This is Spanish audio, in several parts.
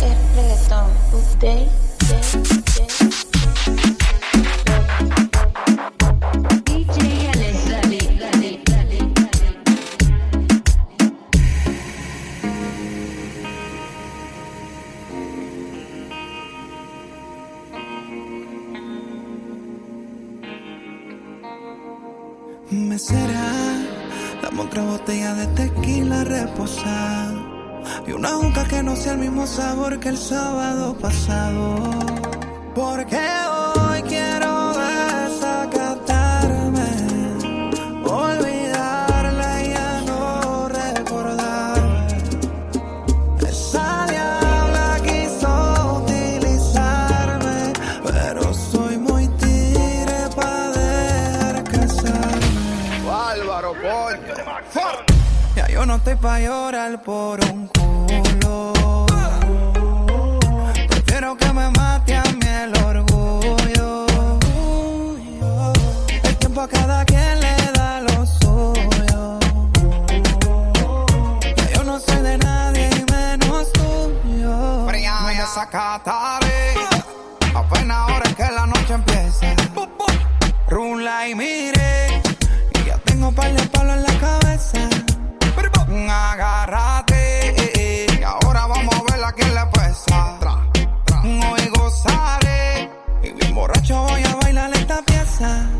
es reggaetón. Update, DJ mismo sabor que el sábado pasado. Porque hoy quiero desacatarme, olvidarla y ya no recordarme. Esa diabla quiso utilizarme, pero soy muy tigre para dejar casarme. Álvaro Ponte. Ya yo no estoy pa' llorar por un culo. Apenas ahora es que la noche empieza. Rula y mire, y ya tengo un par de palos en la cabeza. Agárrate. Y ahora vamos a ver a quién le pesa. Hoy gozaré y bien borracho voy a bailar esta pieza.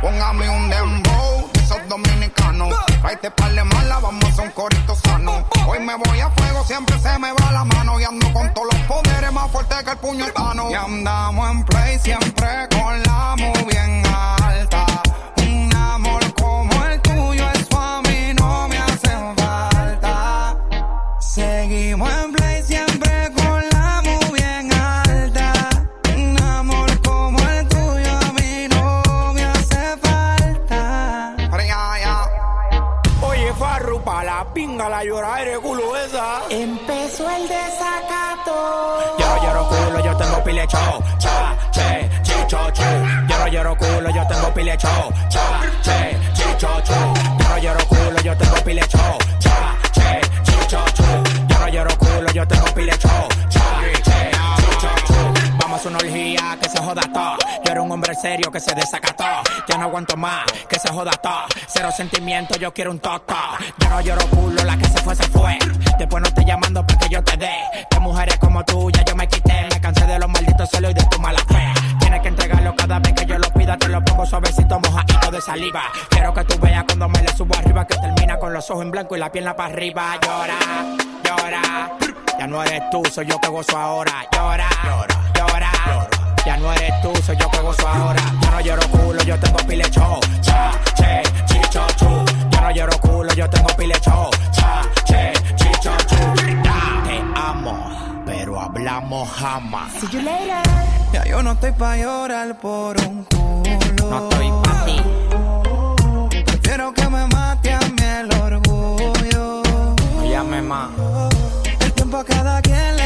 Póngame un dembow de esos dominicanos. Tráete par de mala, vamos a un corito sano. Hoy me voy a fuego, siempre se me va la mano. Y ando con todos los poderes más fuertes que el puño hispano. Y andamos en play siempre con la muy bien alta. Show. Cha, che, chicho, chu. Yo no lloro culo, yo tengo pile show. Cha, che, chicho, chu. Yo no lloro culo, yo tengo pile show. Cha, che, chicho, chu. Yo no lloro culo, yo tengo pile show. Cha, che, chicho, chu. Vamos a una orgía que se joda todo. Serio que se desacató. Ya no aguanto más, que se joda todo. Cero sentimiento, yo quiero un toto. Yo no lloro culo, la que se fue, se fue. Después no estoy llamando para que yo te dé. De mujeres como tú, ya yo me quité. Me cansé de los malditos celos y de tu mala fe. Tienes que entregarlo cada vez que yo lo pida. Te lo pongo suavecito, mojadito de saliva. Quiero que tú veas cuando me le subo arriba. Que termina con los ojos en blanco y la pierna para arriba. Llora, llora. Ya no eres tú, soy yo que gozo ahora. Llora, llora. Ya no eres tú, soy yo que gozo ahora. Yo no lloro culo, yo tengo pile show. Cha, che, chicho, chu. Yo no lloro culo, yo tengo pile show. Cha, che, chicho, chu. Te amo, pero hablamos jamás. See you later. Ya yo no estoy pa' llorar por un culo. No estoy pa' ti. Prefiero que me mate a mí el orgullo. No llame más, El tiempo a cada quien le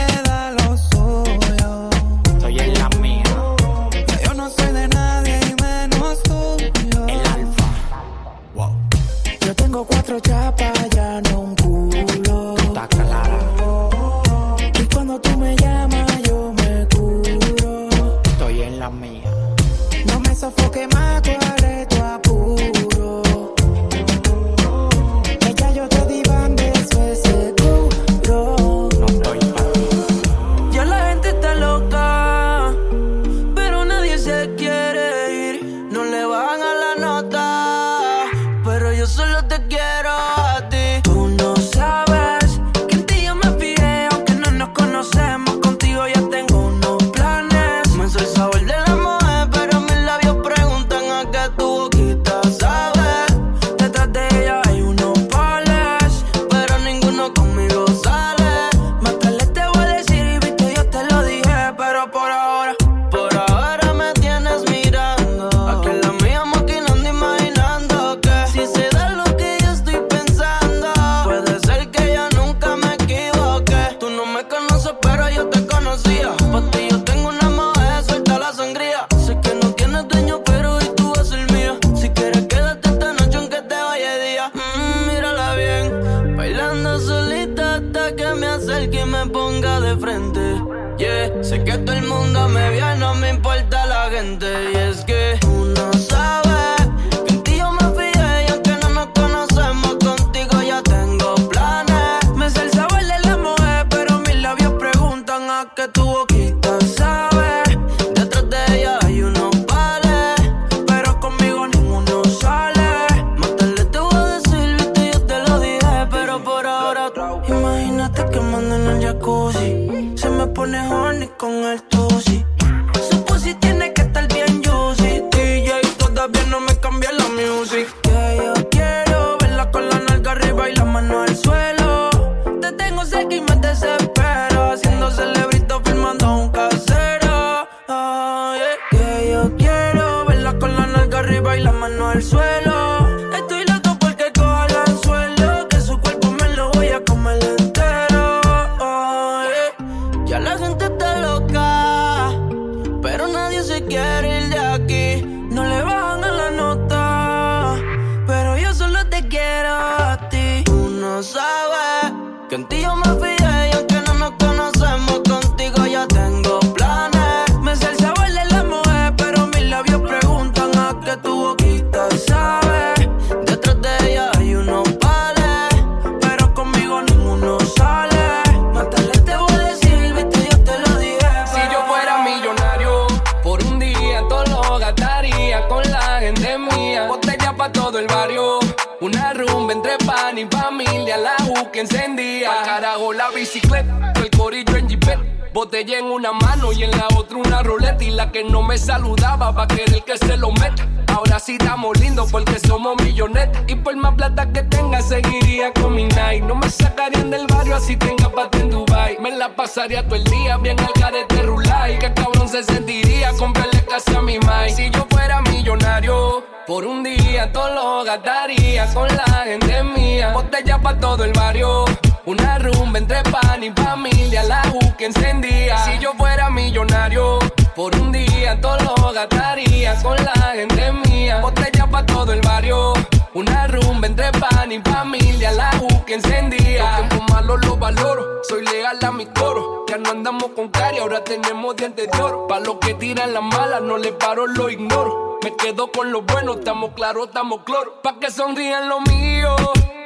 Botella en una mano y en la otra una roleta. Y la que no me saludaba va a querer que se lo meta. Ahora sí estamos lindos porque somos millonetas. Y por más plata que tenga, seguiría con mi night. No me sacarían del barrio así tenga pata en Dubai. Me la pasaría todo el día bien al carete rulay. Que cabrón se sentiría comprarle casa a mi mai. Si yo fuera millonario, por un día todo lo gastaría con la gente mía. Botella pa' todo el barrio. Una rumba entre pan y familia, la U que encendía. Si yo fuera millonario, por un día todo lo gastaría con la gente mía. Botella pa' todo el barrio. Una rumba entre pan y familia, la U que encendía. Tiempos malos los valoro, soy legal a mi coro. Ya no andamos con cari, ahora tenemos dientes de oro. Pa' los que tiran las malas, no le paro, lo ignoro. Me quedo con lo bueno, estamos claros, estamos cloro. Pa' que sonrían los míos.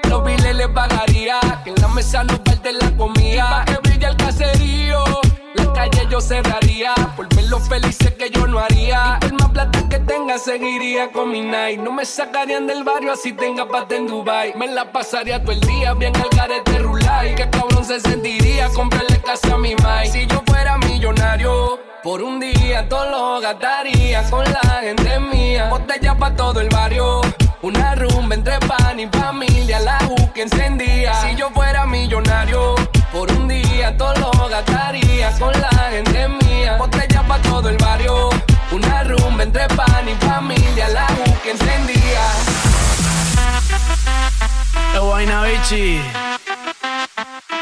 Los biles les pagaría, que en la mesa no falte la comida. Y pa' que brille el caserío, la calle yo cerraría. Por ver los felices que yo no haría. Y por más plata que tenga, seguiría con mi night. No me sacarían del barrio así tenga pata en Dubai. Me la pasaría todo el día bien al carete rulay. Que cabrón se sentiría comprarle casa a mi mai. Si yo fuera millonario. Por un día todo lo gastaría con la gente mía. Botella pa' todo el barrio. Una rumba entre pan y familia, la U que encendía.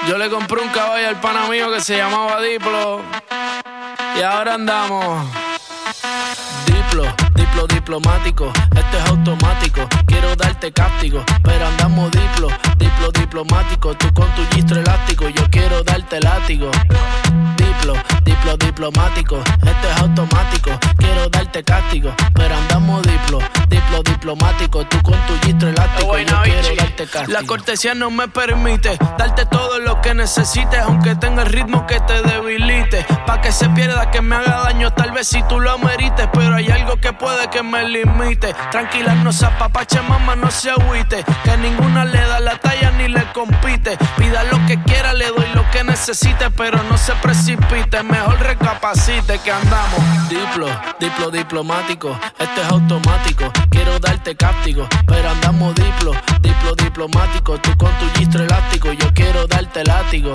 Yo le compré un caballo al pana mío que se llamaba Diplo. Y ahora andamos. Diplo, diplo diplomático, esto es automático. Quiero darte cáptico, pero andamos diplo, diplo diplomático. Tú con tu gistro elástico, yo quiero darte látigo. Diplo, diplo diplomático, esto es automático. Quiero darte cáptico, pero andamos diplo, diplo diplomático. Tú con tu gistro elástico, yo quiero darte cáptico. La cortesía no me permite darte todo lo que necesites, aunque tenga el ritmo que te debilite. Pa' que se pierda, que me haga daño, tal vez si tú lo amerites, pero hay algo que puede que me limite. Tranquila, no se apapache, mamá, no se agüite. Que ninguna le da la talla ni le compite. Pida lo que quiera, le doy lo que necesite, pero no se precipite. Mejor recapacite que andamos. Diplo, diplo diplomático, este es automático. Quiero darte cáptico, pero andamos diplo, diplo diplomático. Tú con tu gistro elástico, yo quiero darte látigo.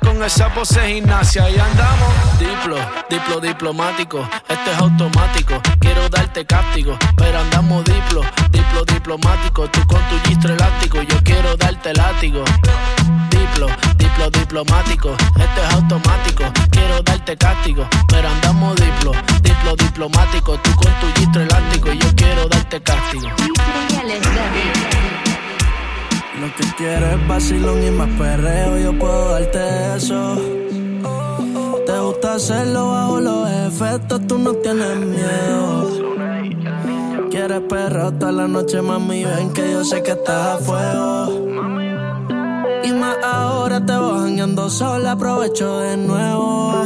con esa pose gimnasia. Y andamos diplo, diplo diplomático. Esto es automático. Quiero darte castigo, pero andamos diplo, diplo diplomático. Tú con tu gistro elástico, yo quiero darte látigo. Diplo, diplo diplomático. Esto es automático. Quiero darte castigo, pero andamos diplo, diplo diplomático. Tú con tu gistro elástico, vacilón y más perreo, yo puedo darte eso. Te gusta hacerlo bajo los efectos, tú no tienes miedo. Quieres perreo toda la noche, mami, ven que yo sé que estás a fuego. Y más ahora te vas bañando sola, aprovecho de nuevo.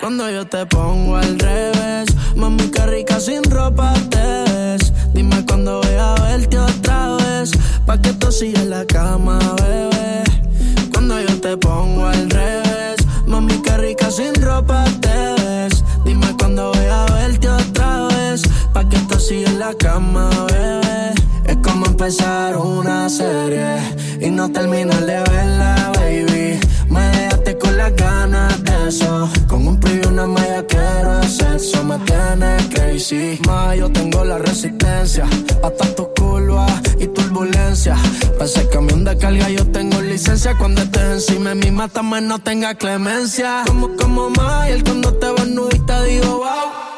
Cuando yo te pongo al revés, mami, qué rica sin ropa te ves. Dime cuando voy a verte otra vez, pa' que tú sigas en la cama, bebé. Cuando yo te pongo al revés, mami, qué rica sin ropa te ves. Dime cuando voy a verte otra vez, pa' que tú sigas en la cama, bebé. Es como empezar una serie y no terminar de verla, baby. Me dejaste con las ganas de eso. Con un preview y una quiero sexo. Me tienes crazy. Ma, yo tengo la resistencia. Hasta tus curvas y turbulencia. Para ese camión de carga yo tengo licencia. Cuando estés encima de mí, mátame, no tenga clemencia. Como, como Mayer cuando te vas nu y te digo wow.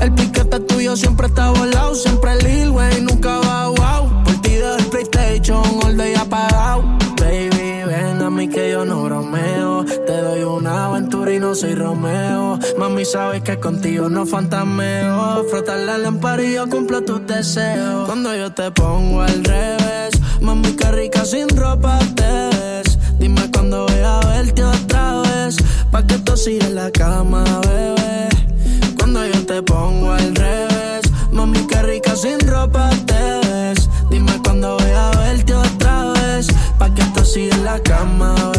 El piquete tuyo siempre está volado. Siempre Lil Wayne, nunca va wow. Por ti del PlayStation, all day apagado. Baby, ven a mí que yo no bromeo. No soy Romeo. Mami, sabes que contigo no fantameo. Frotar la lámpara y yo cumplo tus deseos. Cuando yo te pongo al revés, mami, qué rica sin ropa te ves. Dime cuando voy a verte otra vez. Pa' que tú sigas en la cama, bebé. Cuando yo te pongo al revés, mami, qué rica sin ropa te ves. Dime cuando voy a verte otra vez, pa' que tú sigas en la cama, bebé.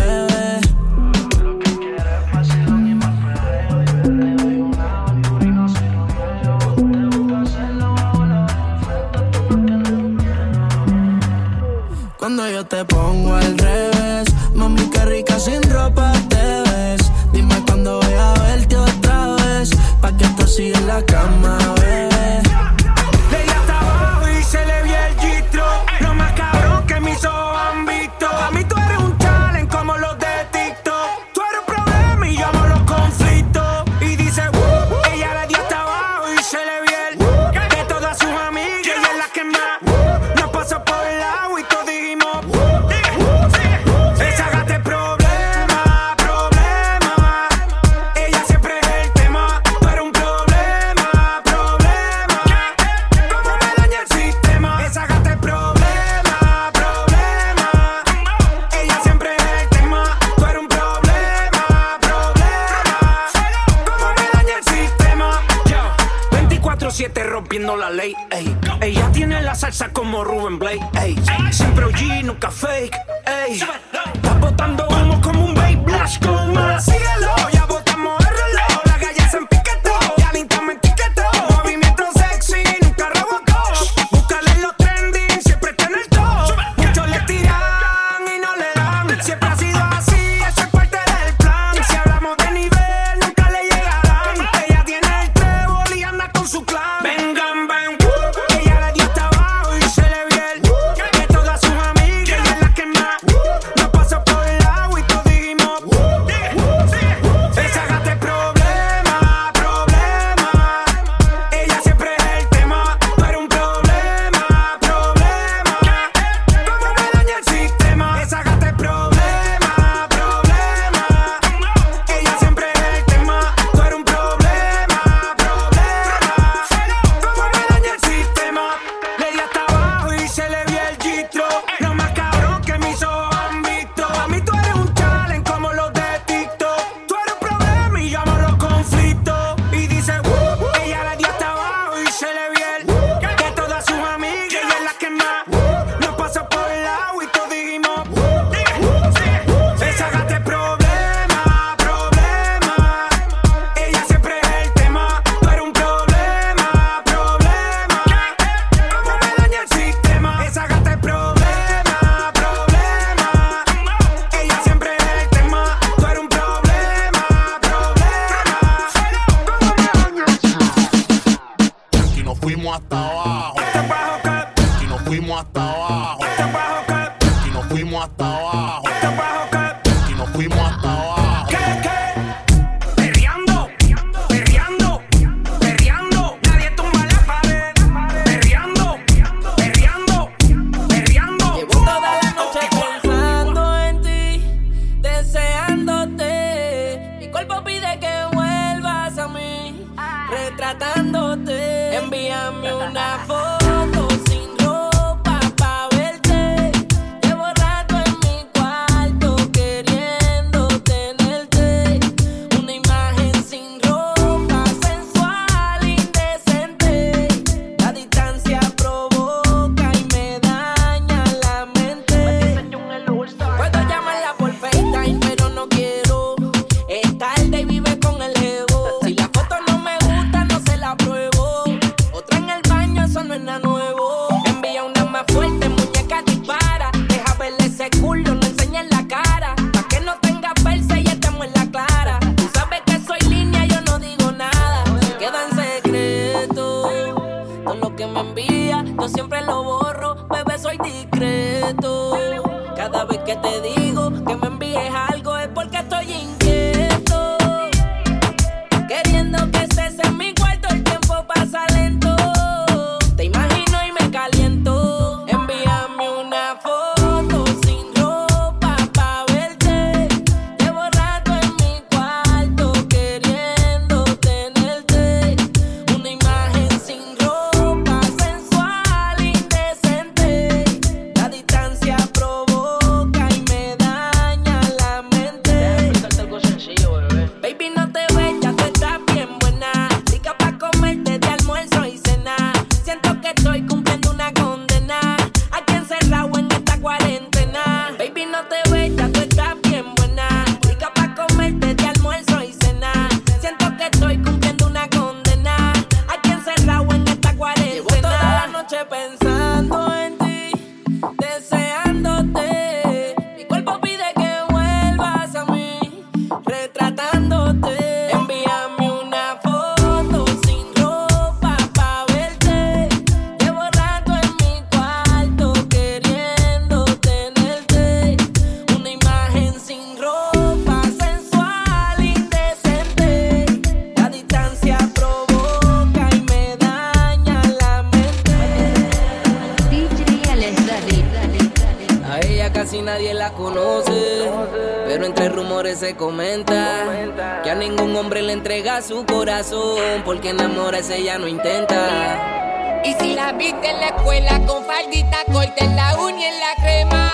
fuimos hasta abajo. Y nos fuimos hasta abajo. corazón, porque enamorarse ya no intenta. Y si la viste en la escuela con faldita corta en la uña y en la crema,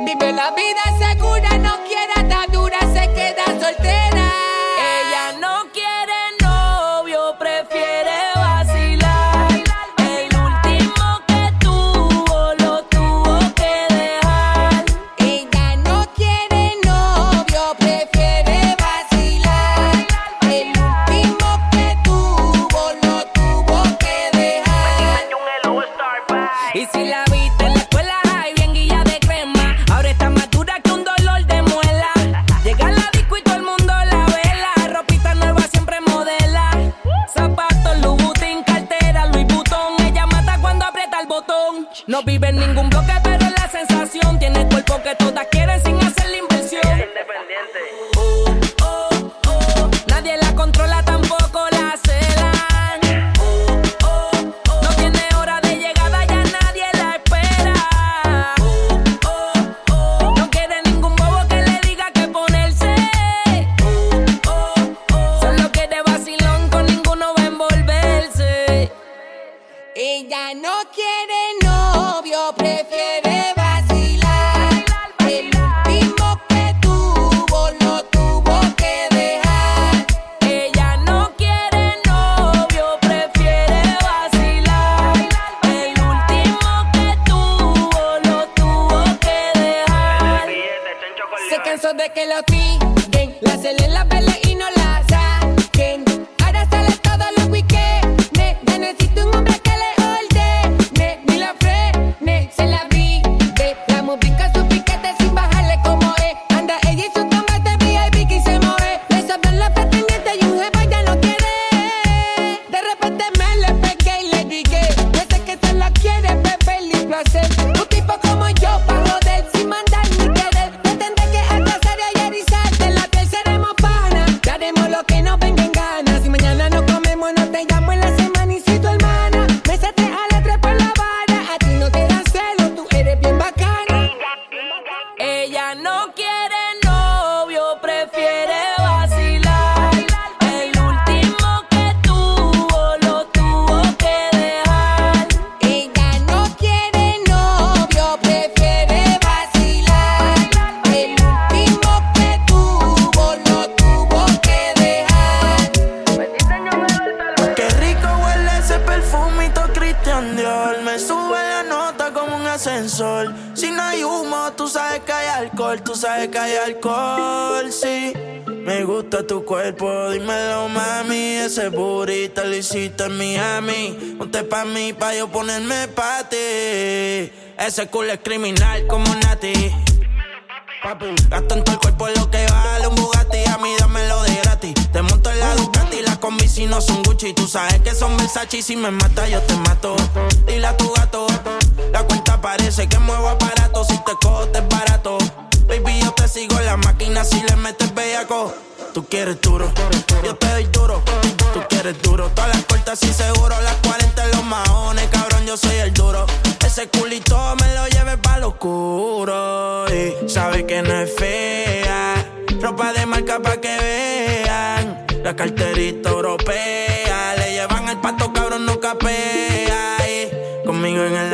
vive la vida segura, no quiera tan dura, se queda soltera. Humo, tú sabes que hay alcohol, tú sabes que hay alcohol, sí. Me gusta tu cuerpo, dímelo mami, ese burrito lo hiciste en Miami. Ponte pa' mí, pa' yo ponerme pa' ti. Ese culo es criminal como Nati. Gasto en todo el cuerpo lo que vale un Bugatti, a mí dámelo de gratis. Te monto en la Ducati, las combi si no son Gucci. Tú sabes que son Versace y si me mata yo te mato. Dile a tu gato, la cuenta parece que muevo aparato. Si te cojo te es barato. Baby, yo te sigo en la máquina si le metes bellaco. Tú quieres duro, yo te doy duro. Tú quieres duro, todas las puertas y seguro. Las 40 en los maones, cabrón, yo soy el duro. Ese culito me lo lleve pa' lo oscuro. Y sabe que no es fea. Ropa de marca pa' que vean. La carterita europea. Le llevan el pato, cabrón, no capea.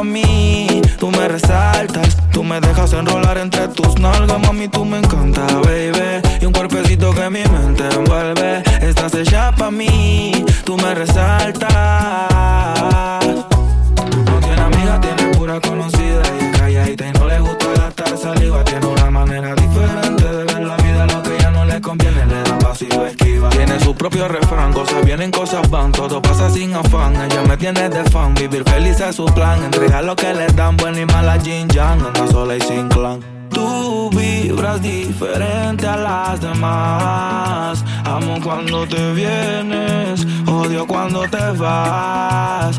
Pa' mí. Tú me resaltas Tú me dejas enrolar entre tus nalgas Mami, tú me encanta, baby. Y un cuerpecito que mi mente envuelve Estás hecha pa' mí. Tú me resaltas. No tiene amiga, tiene pura conocida Y es calladita y no le gusta gastar saliva Tiene una Propio refrán, cosas vienen, cosas van Todo pasa sin afán, ella me tiene de fan Vivir feliz es su plan, entregar lo que le dan Buena y mala Jin Yang, anda sola y sin clan. Tú vibras diferente a las demás. Amo cuando te vienes, odio cuando te vas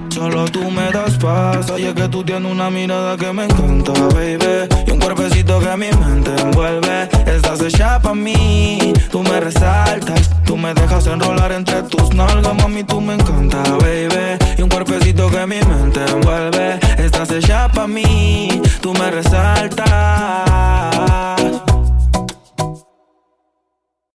solo tú me das paz. Oye que tú tienes una mirada que me encanta, baby. Y un cuerpecito que mi mente envuelve. Estás hecha pa' mí, tú me resaltas. Tú me dejas enrolar entre tus nalgas, mami, tú me encanta, baby. Y un cuerpecito que mi mente envuelve. Estás hecha pa' mí, tú me resaltas.